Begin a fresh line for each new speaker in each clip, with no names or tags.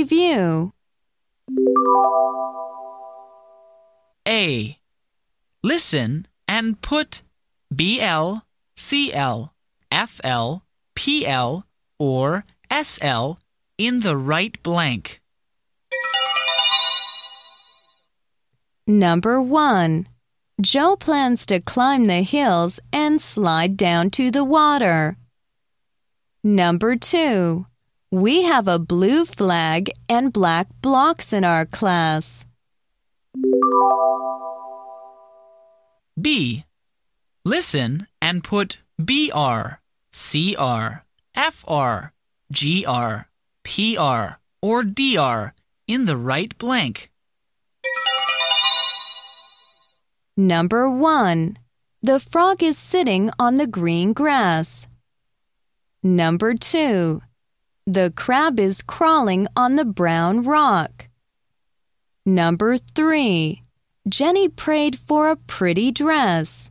review.
A. Listen and put BL, CL, FL, PL, or SL in the right blank.
Number 1. Joe plans to climb the hills and slide down to the water. Number 2. We have a blue flag and black blocks in our class.
B. Listen and put BR, CR, FR, GR, PR, or DR in the right blank.
Number 1. The frog is sitting on the green grass. Number 2. The crab is crawling on the brown rock. Number 3. Jenny prayed for a pretty dress.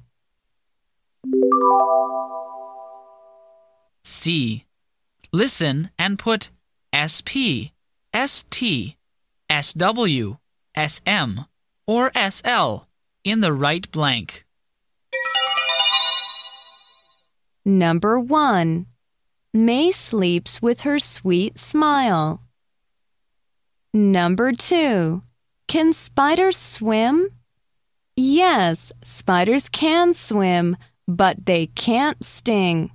C. Listen and put SP, ST, SW, SM, or SL in the right blank.
Number 1. May sleeps with her sweet smile. Number 2. Can spiders swim? Yes, spiders can swim, but they can't sting.